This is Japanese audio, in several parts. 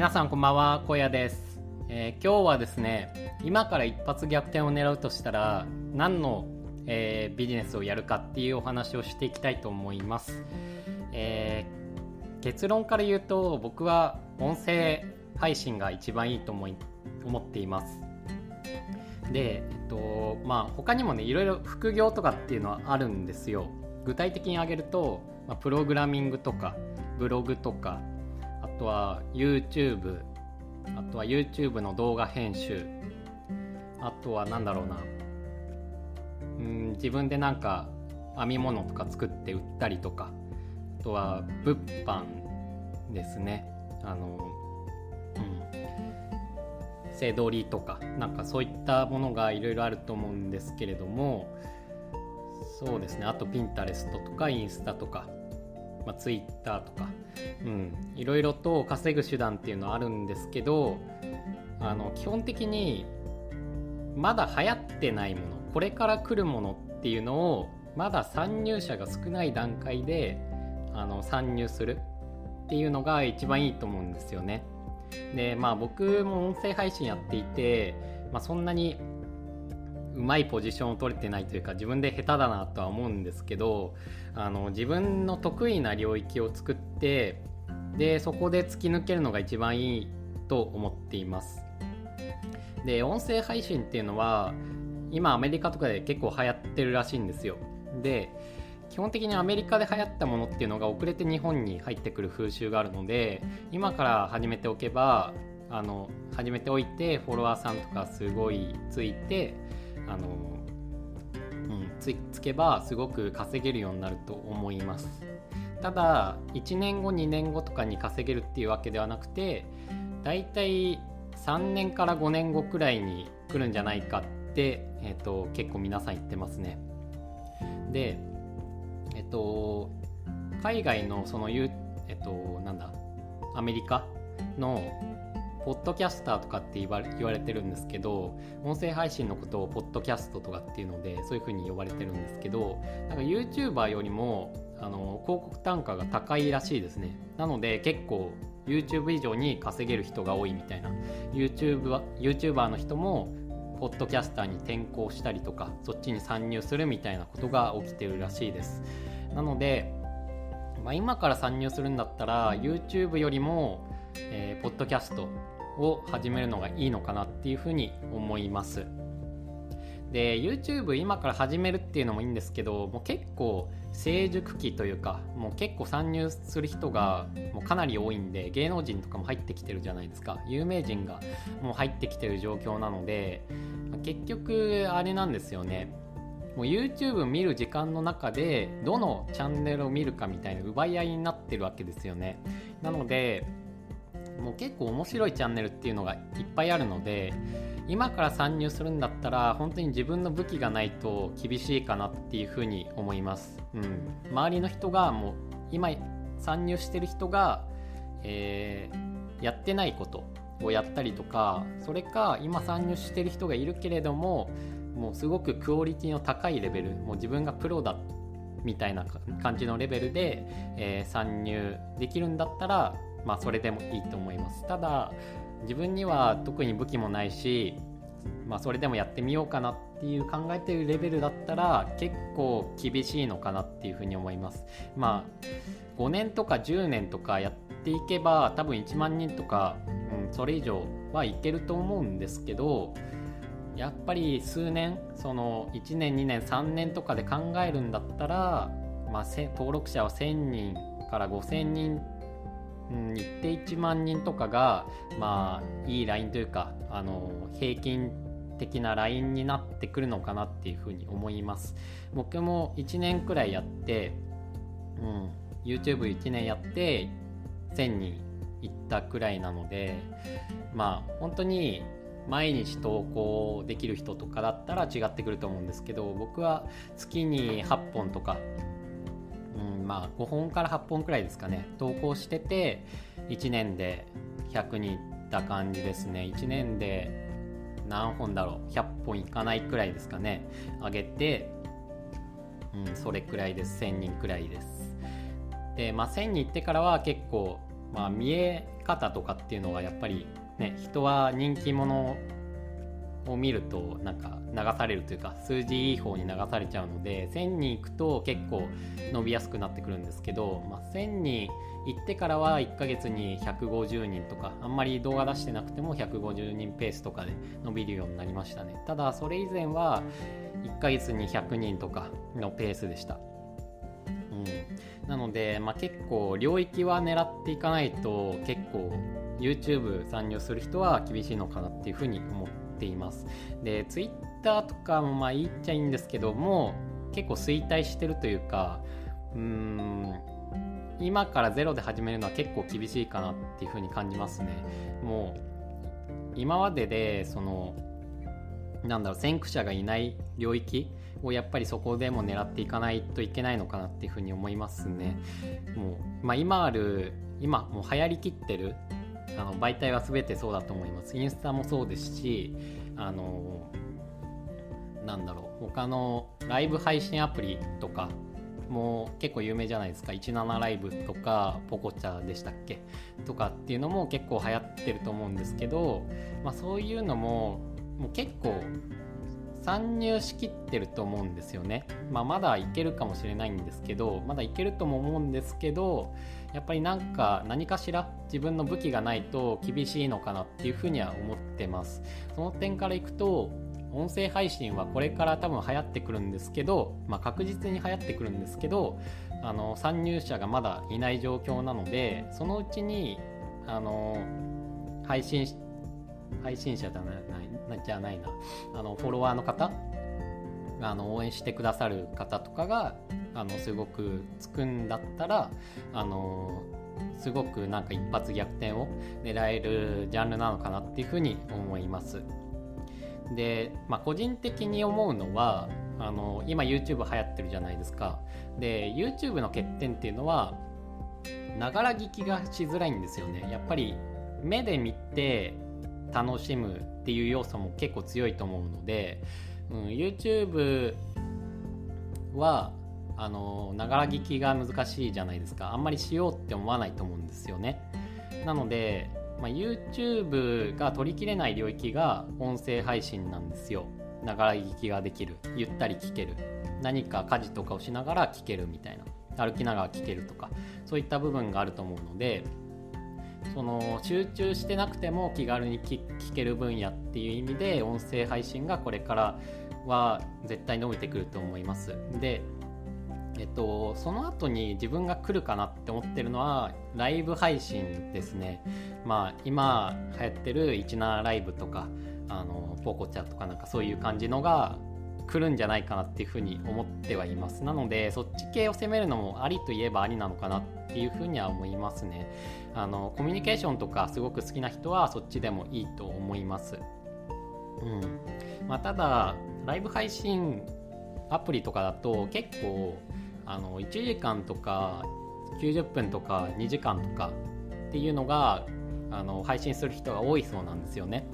皆さんこんばんは荒野です、えー、今日はですね今から一発逆転を狙うとしたら何の、えー、ビジネスをやるかっていうお話をしていきたいと思います、えー、結論から言うと僕は音声配信が一番いいと思い思っています。で、えっとまあ、他にもねいろいろ副業とかっていうのはあるんですよ。具体的に挙げると、まあ、プログラミングとかブログとかあとは YouTube あとは YouTube の動画編集あとは何だろうな。うん自分でなんか編み物とか作って売ったりとかあとは物販ですね。あのうん。背取りとかなんかそういったものがいろいろあると思うんですけれどもそうですね。あとピンタレストとかインスタとかまあ、ツイッターとか、うん、いろいろと稼ぐ手段っていうのはあるんですけどあの基本的にまだ流行ってないものこれから来るものっていうのをまだ参入者が少ない段階であの参入するっていうのが一番いいと思うんですよね。でまあ僕も音声配信やっていて、まあ、そんなにうまいポジションを取れてないというか自分で下手だなとは思うんですけどあの自分の得意な領域を作ってでそこで突き抜けるのが一番いいと思っています。で音声配信っていうのは今アメリカとかで結構流行ってるらしいんですよ。で基本的にアメリカで流行ったものっていうのが遅れて日本に入ってくる風習があるので今から始めておけばあの始めておいてフォロワーさんとかすごいついてあの、うん、つつけばすごく稼げるようになると思います。ただ1年後2年後とかに稼げるっていうわけではなくてだいたい3年から5年後くらいに来るんじゃないかって、えーと、結構皆さん言ってますね。でえっ、と海外のそのえっ、となんだアメリカのポッドキャスターとかって言われてるんですけど音声配信のことをポッドキャストとかっていうのでそういう風に呼ばれてるんですけどなんか YouTuber よりもあの広告単価が高いらしいですね。なので結構 YouTube 以上に稼げる人が多いみたいな。YouTube YouTuber の人もポッドキャスターに転向したりとかそっちに参入するみたいなことが起きてるらしいです。なので、まあ、今から参入するんだったら YouTube よりもえー、ポッドキャストを始めるのがいいのかなっていうふうに思います。で YouTube 今から始めるっていうのもいいんですけどもう結構成熟期というかもう結構参入する人がもうかなり多いんで芸能人とかも入ってきてるじゃないですか。有名人がもう入ってきてる状況なので結局あれなんですよね。もう YouTube 見る時間の中でどのチャンネルを見るかみたいな奪い合いになってるわけですよね。なのでもう結構面白いチャンネルっていうのがいっぱいあるので今から参入するんだったら本当に自分の武器がないと厳しいかなっていうふうに思います、うん、周りの人がもう今参入してる人が、えー、やってないことをやったりとかそれか今参入してる人がいるけれどももうすごくクオリティの高いレベルもう自分がプロだみたいな感じのレベルで、えー、参入できるんだったらまあそれでもいいと思います。ただ自分には特に武器もないしまあそれでもやってみようかなっていう考えてるレベルだったら結構厳しいのかなっていうふうに思います。まあ5年とか10年とかやっていけば多分1万人とか、うん、それ以上はいけると思うんですけどやっぱり数年その1年2年3年とかで考えるんだったら、まあ、登録者は1000人から5000人うん、一定1万人とかが、まあ、いいラインというかあの平均的なラインになってくるのかなっていうふうに思います。僕も1年くらいやって、うん、YouTube1 年やって1000人いったくらいなのでまあ本当に毎日投稿できる人とかだったら違ってくると思うんですけど僕は月に8本とかうん、まあ5本から8本くらいですかね。投稿してて1年で100にいった感じですね。1年で何本だろう。100本いかないくらいですかね。上げて、うん、それくらいです。1000人くらいです。でまあ1000人いってからは結構まあ見え方とかっていうのがやっぱりね人は人気者を見るとなんか流されるというか数字いい方に流されちゃうので1000人いくと結構伸びやすくなってくるんですけど、まあ、1000人行ってからは1ヶ月に150人とかあんまり動画出してなくても150人ペースとかで伸びるようになりましたね。ただそれ以前は1ヶ月に100人とかのペースでした。うん、なので、まあ、結構領域は狙っていかないと結構 YouTube 参入する人は厳しいのかなっていうふうに思ってていますで Twitter とかもまあいいっちゃいいんですけども結構衰退してるというかうーん今からゼロで始めるのは結構厳しいかなっていうふうに感じますねもう今まででそのなんだろう先駆者がいない領域をやっぱりそこでも狙っていかないといけないのかなっていうふうに思いますね。もうまあ、今ある今もう流行りきってるあの媒体は全てそうだと思います。インスタもそうですしあのなんだろう他のライブ配信アプリとかも結構有名じゃないですか17ライブとかポコチャでしたっけ？とかっていうのも結構流行ってると思うんですけど、まあ、そういうのももう結構参入しきってると思うんですよね。まあ、まだいけるかもしれないんですけどまだいけるとも思うんですけどやっぱりなんか何かしら自分の武器がないと厳しいのかなっていうふうには思ってます。その点からいくと音声配信はこれから多分流行ってくるんですけど、まあ、確実に流行ってくるんですけどあの参入者がまだいない状況なのでそのうちにあの配信配信者じゃないじゃないなあのフォロワーの方あの応援してくださる方とかがあのすごくつくんだったらあのすごくなんか一発逆転を狙えるジャンルなのかなっていうふうに思います。で、まあ、個人的に思うのはあの今 YouTube 流行ってるじゃないですか。で YouTube の欠点っていうのはながら聞きがしづらいんですよね。やっぱり目で見て楽しむっていう要素も結構強いと思うので、うん、YouTube はあのながら聞きが難しいじゃないですか。あんまりしようって思わないと思うんですよね。なので、まあ、YouTube が取りきれない領域が音声配信なんですよ。ながら聞きができる。ゆったり聞ける。何か家事とかをしながら聞けるみたいな。歩きながら聞けるとかそういった部分があると思うのでその集中してなくても気軽に聞ける分野っていう意味で音声配信がこれからは絶対伸びてくると思います。でえっと、その後に自分が来るかなって思ってるのはライブ配信ですね。まあ今流行ってる17ライブとかあのポコチャとかなんかそういう感じのが来るんじゃないかなっていうふうに思ってはいます。なのでそっち系を攻めるのもありといえばありなのかなっていうふうには思いますね。あのコミュニケーションとかすごく好きな人はそっちでもいいと思います。うん。まあ、ただライブ配信アプリとかだと結構あの1時間とか90分とか2時間とかっていうのがあの配信する人が多いそうなんですよね。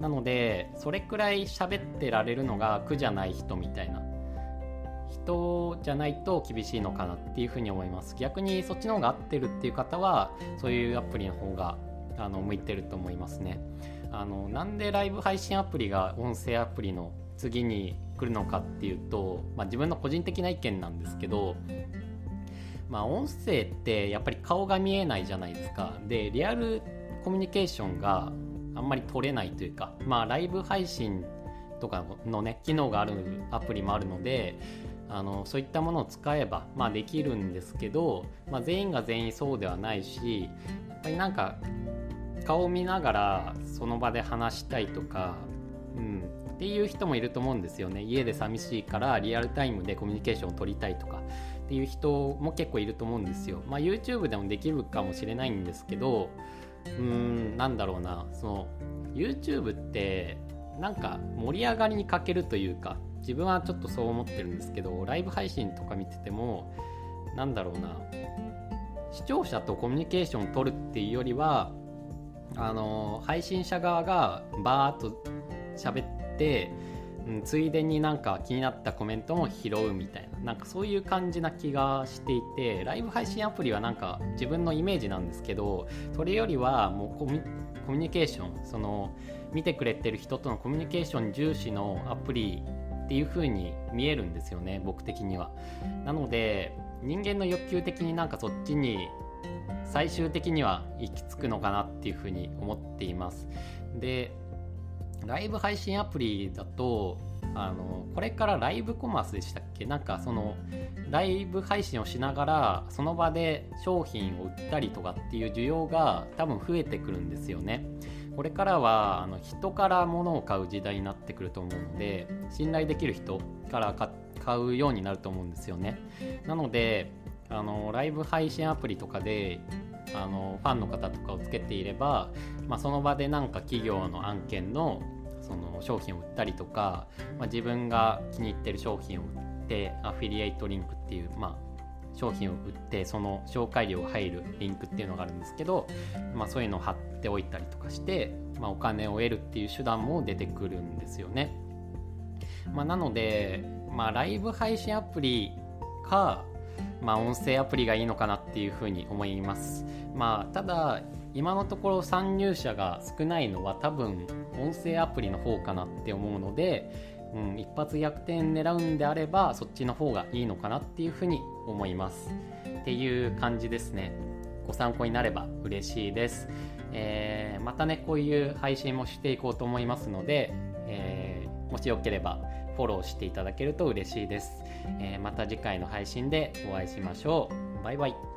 なのでそれくらい喋ってられるのが苦じゃない人みたいな。人じゃないと厳しいのかなっていうふうに思います。逆にそっちの方が合ってるっていう方はそういうアプリの方があの向いてると思いますね。あのなんでライブ配信アプリが音声アプリの次に来るのかっていうと、まあ、自分の個人的な意見なんですけどまあ、音声ってやっぱり顔が見えないじゃないですか。でリアルコミュニケーションがあんまり取れないというか、まあ、ライブ配信とかのね機能があるアプリもあるのであのそういったものを使えば、まあ、できるんですけど、まあ、全員が全員そうではないしやっぱりなんか顔を見ながらその場で話したいとか、うん、っていう人もいると思うんですよね家で寂しいからリアルタイムでコミュニケーションを取りたいとかっていう人も結構いると思うんですよ。まあ、YouTube でもできるかもしれないんですけどうんなんだろうな。その YouTube ってなんか盛り上がりに欠けるというか自分はちょっとそう思ってるんですけどライブ配信とか見ててもなんだろうな。視聴者とコミュニケーションを取るっていうよりはあの配信者側がバーッと喋ってうん、ついでになんか気になったコメントも拾うみたいな。なんかそういう感じな気がしていてライブ配信アプリはなんか自分のイメージなんですけどそれよりはもうコミュニケーションその見てくれてる人とのコミュニケーション重視のアプリっていう風に見えるんですよね僕的には。なので人間の欲求的になんかそっちに最終的には行き着くのかなっていう風に思っています。でライブ配信アプリだとあのこれからライブコマースでしたっけ？なんかそのライブ配信をしながらその場で商品を売ったりとかっていう需要が多分増えてくるんですよね。これからはあの人から物を買う時代になってくると思うので信頼できる人から買うようになると思うんですよね。なのであのライブ配信アプリとかであのファンの方とかをつけていれば、まあ、その場でなんか企業の案件のその商品を売ったりとか、まあ、自分が気に入ってる商品を売ってアフィリエイトリンクっていう、まあ、商品を売ってその紹介料が入るリンクっていうのがあるんですけど、まあ、そういうのを貼っておいたりとかして、まあ、お金を得るっていう手段も出てくるんですよね。まあ、なので、まあ、ライブ配信アプリか、まあ、音声アプリがいいのかなっていうふうに思います。まあ、ただ今のところ参入者が少ないのは多分音声アプリの方かなって思うので、うん、一発逆転狙うんであればそっちの方がいいのかなっていうふうに思います。っていう感じですね。ご参考になれば嬉しいです、えー、またねこういう配信もしていこうと思いますので、えー、もしよければフォローしていただけると嬉しいです、えー、また次回の配信でお会いしましょう。バイバイ。